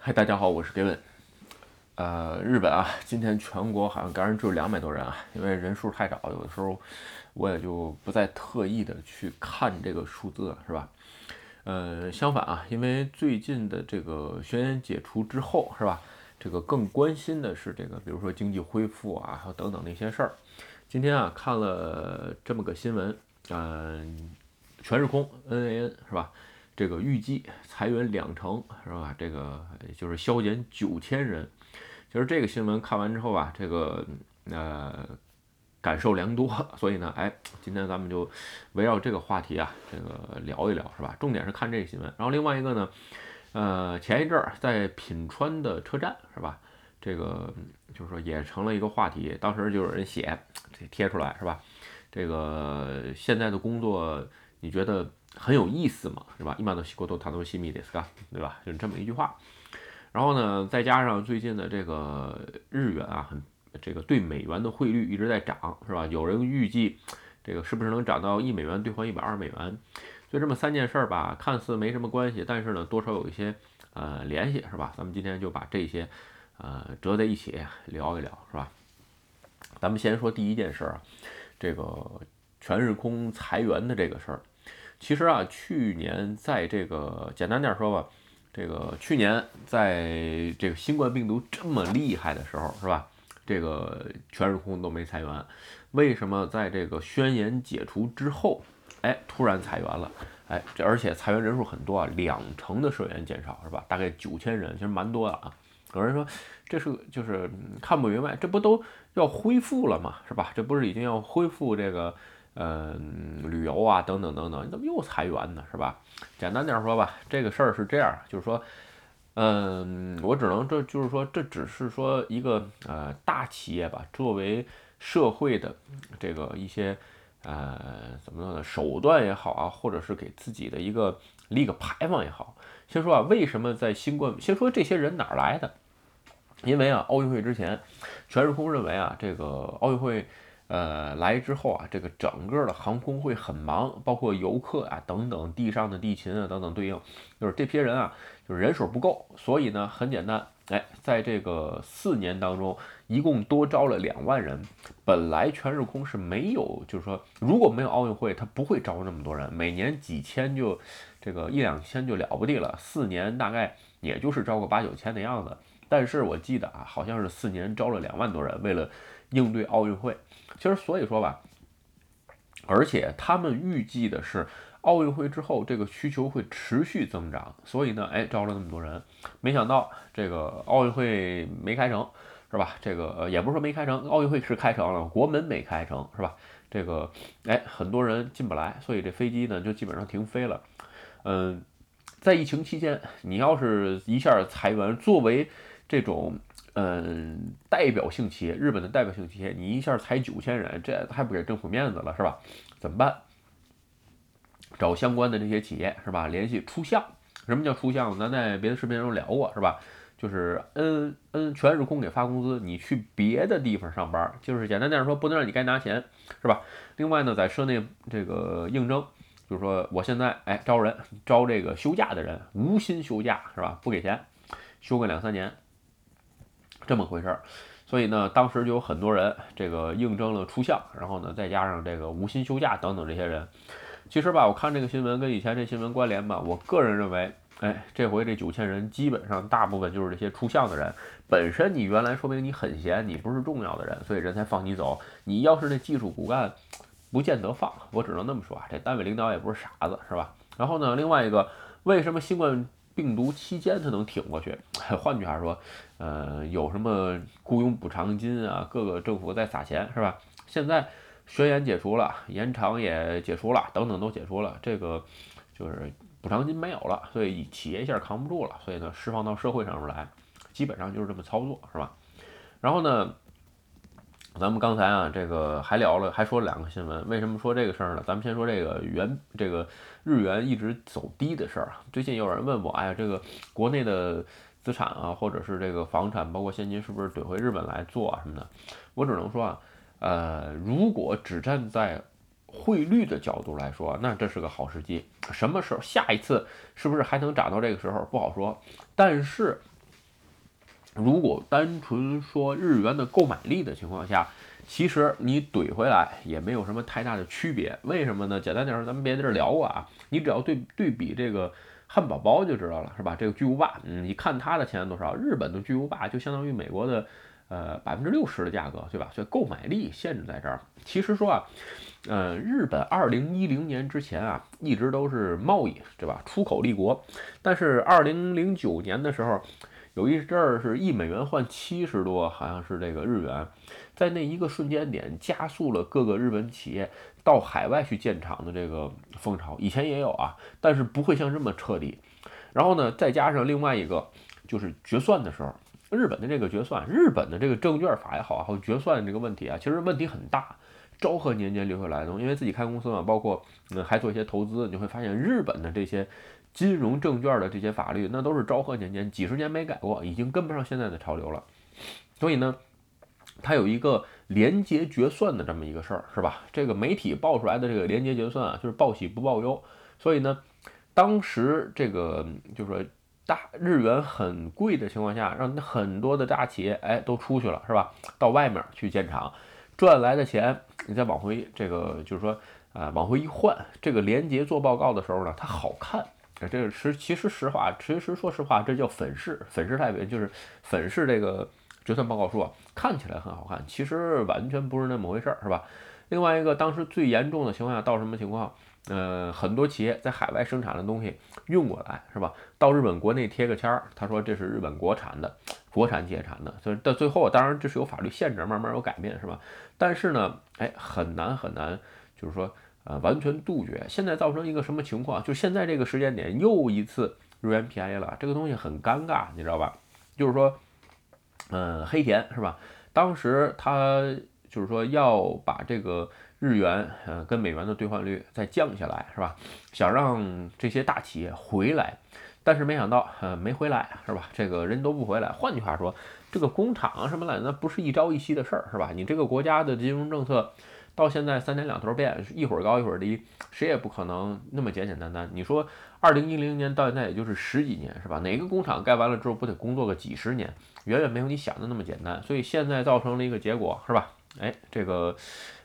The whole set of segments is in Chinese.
嗨，大家好，我是 Gavin。呃，日本啊，今天全国好像感染只有两百多人啊，因为人数太少，有的时候我也就不再特意的去看这个数字了，是吧？呃，相反啊，因为最近的这个宣言解除之后，是吧？这个更关心的是这个，比如说经济恢复啊，还有等等那些事儿。今天啊，看了这么个新闻，嗯，全日空 NAN 是吧？这个预计裁员两成是吧？这个就是削减九千人。其实这个新闻看完之后啊，这个呃感受良多。所以呢，哎，今天咱们就围绕这个话题啊，这个聊一聊是吧？重点是看这个新闻。然后另外一个呢，呃，前一阵儿在品川的车站是吧？这个就是说也成了一个话题。当时就有人写这贴出来是吧？这个现在的工作你觉得？很有意思嘛，是吧？一般都西国都谈都西米的斯嘎，对吧？就是这么一句话。然后呢，再加上最近的这个日元啊，很这个对美元的汇率一直在涨，是吧？有人预计这个是不是能涨到一美元兑换一百二美元？所以这么三件事儿吧，看似没什么关系，但是呢，多少有一些呃联系，是吧？咱们今天就把这些呃折在一起聊一聊，是吧？咱们先说第一件事儿啊，这个全日空裁员的这个事儿。其实啊，去年在这个简单点说吧，这个去年在这个新冠病毒这么厉害的时候，是吧？这个全日空都没裁员，为什么在这个宣言解除之后，哎，突然裁员了？哎，这而且裁员人数很多啊，两成的社员减少，是吧？大概九千人，其实蛮多的啊。有人说这是就是看不明白，这不都要恢复了吗？是吧？这不是已经要恢复这个？嗯，旅游啊，等等等等，你怎么又裁员呢？是吧？简单点说吧，这个事儿是这样，就是说，嗯，我只能这就是说，这只是说一个呃大企业吧，作为社会的这个一些呃怎么说呢，手段也好啊，或者是给自己的一个立个牌坊也好。先说啊，为什么在新冠？先说这些人哪来的？因为啊，奥运会之前，全日空认为啊，这个奥运会。呃，来之后啊，这个整个的航空会很忙，包括游客啊等等，地上的地勤啊等等对应，就是这批人啊，就是人手不够，所以呢，很简单，哎，在这个四年当中，一共多招了两万人。本来全日空是没有，就是说如果没有奥运会，他不会招那么多人，每年几千就这个一两千就了不地了，四年大概也就是招个八九千的样子。但是我记得啊，好像是四年招了两万多人，为了应对奥运会。其实所以说吧，而且他们预计的是奥运会之后这个需求会持续增长，所以呢，哎，招了那么多人，没想到这个奥运会没开成，是吧？这个呃也不是说没开成，奥运会是开成了，国门没开成，是吧？这个哎，很多人进不来，所以这飞机呢就基本上停飞了。嗯，在疫情期间，你要是一下裁员，作为这种。嗯，代表性企业，日本的代表性企业，你一下裁九千人，这还不给政府面子了是吧？怎么办？找相关的这些企业是吧？联系出项。什么叫出向？咱在别的视频中聊过是吧？就是嗯嗯，全日空给发工资，你去别的地方上班，就是简单点说，不能让你该拿钱是吧？另外呢，在社内这个应征，就是说我现在哎招人，招这个休假的人，无薪休假是吧？不给钱，休个两三年。这么回事儿，所以呢，当时就有很多人这个应征了出向，然后呢，再加上这个无薪休假等等这些人。其实吧，我看这个新闻跟以前这新闻关联吧，我个人认为，哎，这回这九千人基本上大部分就是这些出向的人。本身你原来说明你很闲，你不是重要的人，所以人才放你走。你要是那技术骨干，不见得放。我只能那么说啊，这单位领导也不是傻子，是吧？然后呢，另外一个，为什么新冠？病毒期间他能挺过去，换句话说，呃，有什么雇佣补偿金啊？各个政府在撒钱是吧？现在宣言解除了，延长也解除了，等等都解除了，这个就是补偿金没有了，所以企业一下扛不住了，所以呢，释放到社会上面来，基本上就是这么操作是吧？然后呢？咱们刚才啊，这个还聊了，还说了两个新闻。为什么说这个事儿呢？咱们先说这个元，这个日元一直走低的事儿啊。最近有人问我，哎呀，这个国内的资产啊，或者是这个房产，包括现金，是不是怼回日本来做啊什么的？我只能说啊，呃，如果只站在汇率的角度来说，那这是个好时机。什么时候下一次是不是还能涨到这个时候不好说。但是如果单纯说日元的购买力的情况下，其实你怼回来也没有什么太大的区别。为什么呢？简单点说，咱们别的地儿聊过啊，你只要对对比这个汉堡包就知道了，是吧？这个巨无霸，嗯，你看它的钱多少？日本的巨无霸就相当于美国的呃百分之六十的价格，对吧？所以购买力限制在这儿。其实说啊，呃，日本二零一零年之前啊，一直都是贸易，对吧？出口立国，但是二零零九年的时候。有一阵儿是一美元换七十多，好像是这个日元，在那一个瞬间点加速了各个日本企业到海外去建厂的这个风潮。以前也有啊，但是不会像这么彻底。然后呢，再加上另外一个就是决算的时候，日本的这个决算，日本的这个证券法也好，还有决算这个问题啊，其实问题很大。昭和年间留下来的东西，因为自己开公司嘛，包括嗯还做一些投资，你会发现日本的这些。金融证券的这些法律，那都是昭和年间，几十年没改过，已经跟不上现在的潮流了。所以呢，它有一个连结决算的这么一个事儿，是吧？这个媒体报出来的这个连结决算啊，就是报喜不报忧。所以呢，当时这个就是说大日元很贵的情况下，让很多的大企业哎都出去了，是吧？到外面去建厂，赚来的钱你再往回这个就是说啊往回一换，这个连接做报告的时候呢，它好看。这个实其实实话，其实说实话，这叫粉饰，粉饰太平，就是粉饰这个决算报告书啊，看起来很好看，其实完全不是那么回事儿，是吧？另外一个，当时最严重的情况下到什么情况？呃，很多企业在海外生产的东西运过来，是吧？到日本国内贴个签儿，他说这是日本国产的，国产企业产的，所以到最后，当然这是有法律限制，慢慢有改变，是吧？但是呢，哎，很难很难，就是说。呃，完全杜绝。现在造成一个什么情况？就现在这个时间点，又一次日元便宜了，这个东西很尴尬，你知道吧？就是说，嗯，黑田是吧？当时他就是说要把这个日元，呃，跟美元的兑换率再降下来，是吧？想让这些大企业回来，但是没想到，呃，没回来，是吧？这个人都不回来。换句话说，这个工厂什么的，那不是一朝一夕的事儿，是吧？你这个国家的金融政策。到现在三天两头变，一会儿高一会儿低，谁也不可能那么简简单单。你说二零一零年到现在也就是十几年，是吧？哪个工厂盖完了之后不得工作个几十年？远远没有你想的那么简单。所以现在造成了一个结果，是吧？哎，这个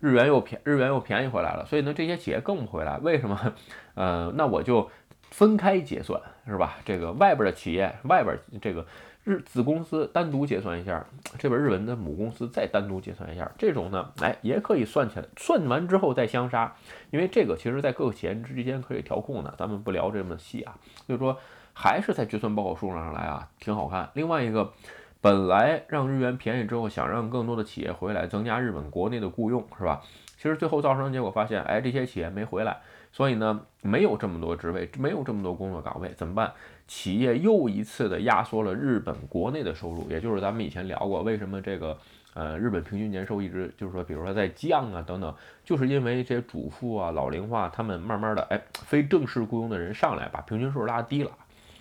日元又便日元又便宜回来了，所以呢这些企业更不回来。为什么？呃，那我就分开结算，是吧？这个外边的企业，外边这个。日子公司单独结算一下，这边日本的母公司再单独结算一下，这种呢，哎，也可以算起来，算完之后再相杀，因为这个其实在各个企业之间可以调控的，咱们不聊这么细啊，就是说还是在决算报告书上来啊，挺好看。另外一个，本来让日元便宜之后，想让更多的企业回来，增加日本国内的雇佣，是吧？其实最后造成的结果发现，哎，这些企业没回来。所以呢，没有这么多职位，没有这么多工作岗位，怎么办？企业又一次的压缩了日本国内的收入，也就是咱们以前聊过，为什么这个呃日本平均年收一直就是说，比如说在降啊等等，就是因为这些主妇啊老龄化，他们慢慢的哎非正式雇佣的人上来，把平均数拉低了，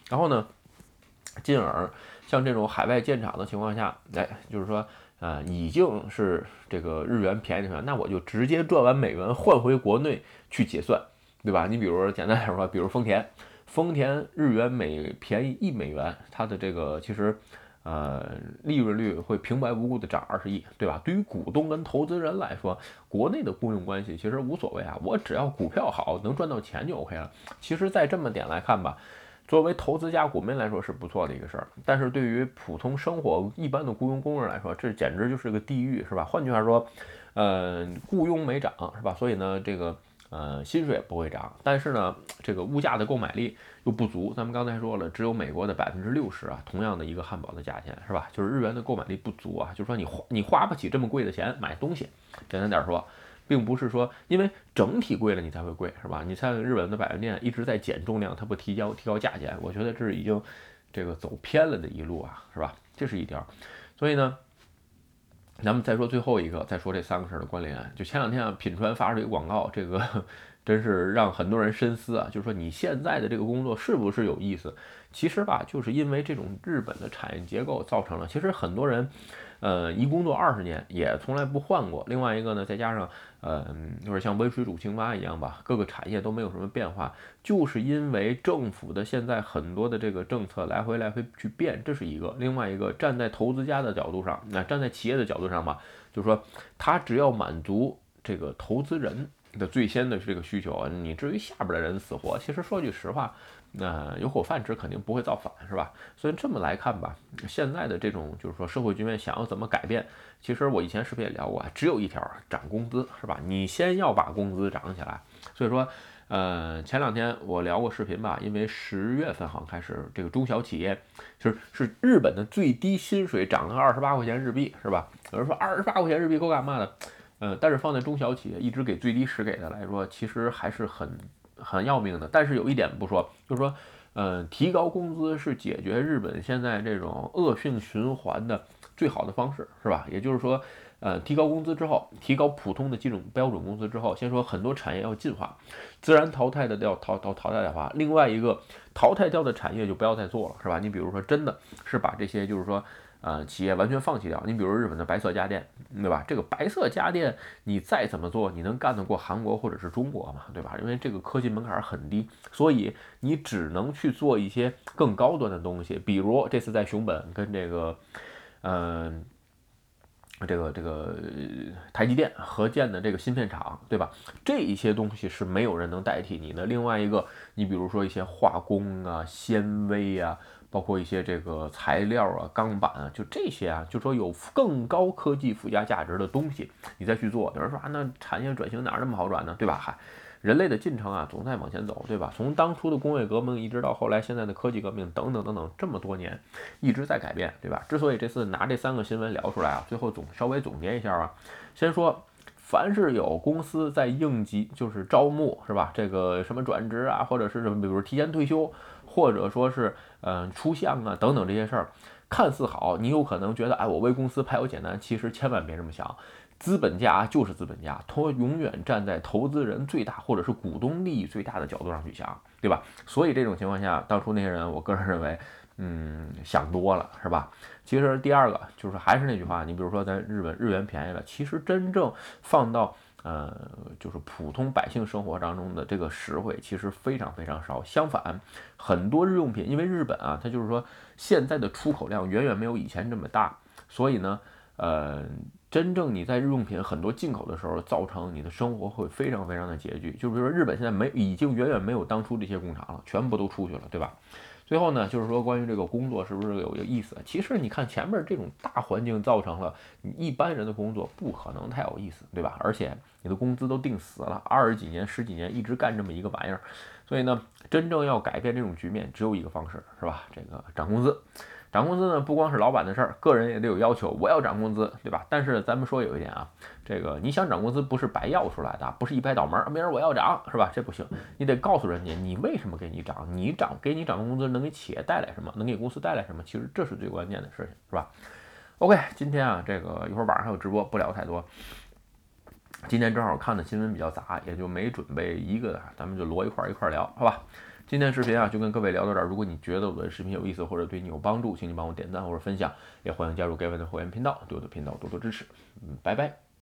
然后呢，进而像这种海外建厂的情况下，哎就是说啊已经是这个日元便宜的那我就直接赚完美元换回国内去结算。对吧？你比如说简单点说，比如丰田，丰田日元每便宜一美元，它的这个其实，呃，利润率会平白无故的涨二十亿，对吧？对于股东跟投资人来说，国内的雇佣关系其实无所谓啊，我只要股票好，能赚到钱就 OK 了。其实，在这么点来看吧，作为投资家股民来说是不错的一个事儿，但是对于普通生活一般的雇佣工人来说，这简直就是个地狱，是吧？换句话说，呃，雇佣没涨，是吧？所以呢，这个。呃，薪水不会涨，但是呢，这个物价的购买力又不足。咱们刚才说了，只有美国的百分之六十啊，同样的一个汉堡的价钱是吧？就是日元的购买力不足啊，就是说你花你花不起这么贵的钱买东西。简单点说，并不是说因为整体贵了你才会贵是吧？你像日本的百元店一直在减重量，它不提交提高价钱，我觉得这是已经这个走偏了的一路啊，是吧？这是一条。所以呢。咱们再说最后一个，再说这三个事儿的关联。就前两天啊，品川发出一个广告，这个真是让很多人深思啊。就是说你现在的这个工作是不是有意思？其实吧，就是因为这种日本的产业结构造成了，其实很多人。呃，一工作二十年也从来不换过。另外一个呢，再加上，呃，就是像温水煮青蛙一样吧，各个产业都没有什么变化，就是因为政府的现在很多的这个政策来回来回去变，这是一个。另外一个，站在投资家的角度上，那站在企业的角度上吧，就是说，他只要满足这个投资人的最先的这个需求，你至于下边的人死活，其实说句实话。那有口饭吃，肯定不会造反，是吧？所以这么来看吧，现在的这种就是说社会局面想要怎么改变，其实我以前视频也聊过，只有一条，涨工资，是吧？你先要把工资涨起来。所以说，呃，前两天我聊过视频吧，因为十月份好像开始这个中小企业，就是是日本的最低薪水涨了二十八块钱日币，是吧？有人说二十八块钱日币够干嘛的？呃，但是放在中小企业一直给最低时给的来说，其实还是很。很要命的，但是有一点不说，就是说，呃，提高工资是解决日本现在这种恶性循环的最好的方式，是吧？也就是说，呃，提高工资之后，提高普通的这种标准工资之后，先说很多产业要进化，自然淘汰的要淘淘淘汰的话，另外一个淘汰掉的产业就不要再做了，是吧？你比如说，真的是把这些，就是说。呃，企业完全放弃掉。你比如日本的白色家电，对吧？这个白色家电，你再怎么做，你能干得过韩国或者是中国吗？对吧？因为这个科技门槛很低，所以你只能去做一些更高端的东西。比如这次在熊本跟这个，嗯，这个这个台积电合建的这个芯片厂，对吧？这一些东西是没有人能代替你的。另外一个，你比如说一些化工啊、纤维啊。包括一些这个材料啊、钢板啊，就这些啊，就说有更高科技附加价值的东西，你再去做。有人说啊，那产业转型哪那么好转呢？对吧？嗨，人类的进程啊，总在往前走，对吧？从当初的工业革命一直到后来现在的科技革命，等等等等，这么多年一直在改变，对吧？之所以这次拿这三个新闻聊出来啊，最后总稍微总结一下啊，先说，凡是有公司在应急，就是招募，是吧？这个什么转职啊，或者是什么，比如提前退休。或者说是，嗯，出项啊等等这些事儿，看似好，你有可能觉得，哎，我为公司排忧解难。其实千万别这么想，资本家就是资本家，他永远站在投资人最大或者是股东利益最大的角度上去想，对吧？所以这种情况下，当初那些人，我个人认为，嗯，想多了，是吧？其实第二个就是还是那句话，你比如说咱日本日元便宜了，其实真正放到。呃，就是普通百姓生活当中的这个实惠其实非常非常少。相反，很多日用品，因为日本啊，它就是说现在的出口量远远没有以前这么大，所以呢，呃，真正你在日用品很多进口的时候，造成你的生活会非常非常的拮据。就比如说日本现在没已经远远没有当初这些工厂了，全部都出去了，对吧？最后呢，就是说关于这个工作是不是有有意思？其实你看前面这种大环境造成了你一般人的工作不可能太有意思，对吧？而且你的工资都定死了，二十几年、十几年一直干这么一个玩意儿，所以呢，真正要改变这种局面，只有一个方式，是吧？这个涨工资。涨工资呢，不光是老板的事儿，个人也得有要求。我要涨工资，对吧？但是咱们说有一点啊，这个你想涨工资不是白要出来的，不是一拍脑门儿，明儿我要涨，是吧？这不行，你得告诉人家你为什么给你涨，你涨给你涨工资能给企业带来什么，能给公司带来什么？其实这是最关键的事情，是吧？OK，今天啊，这个一会儿晚上还有直播，不聊太多。今天正好看的新闻比较杂，也就没准备一个，咱们就摞一块儿一块儿聊，好吧？今天视频啊，就跟各位聊到这儿。如果你觉得我的视频有意思或者对你有帮助，请你帮我点赞或者分享，也欢迎加入盖位的会员频道，对我的频道多多支持。嗯，拜拜。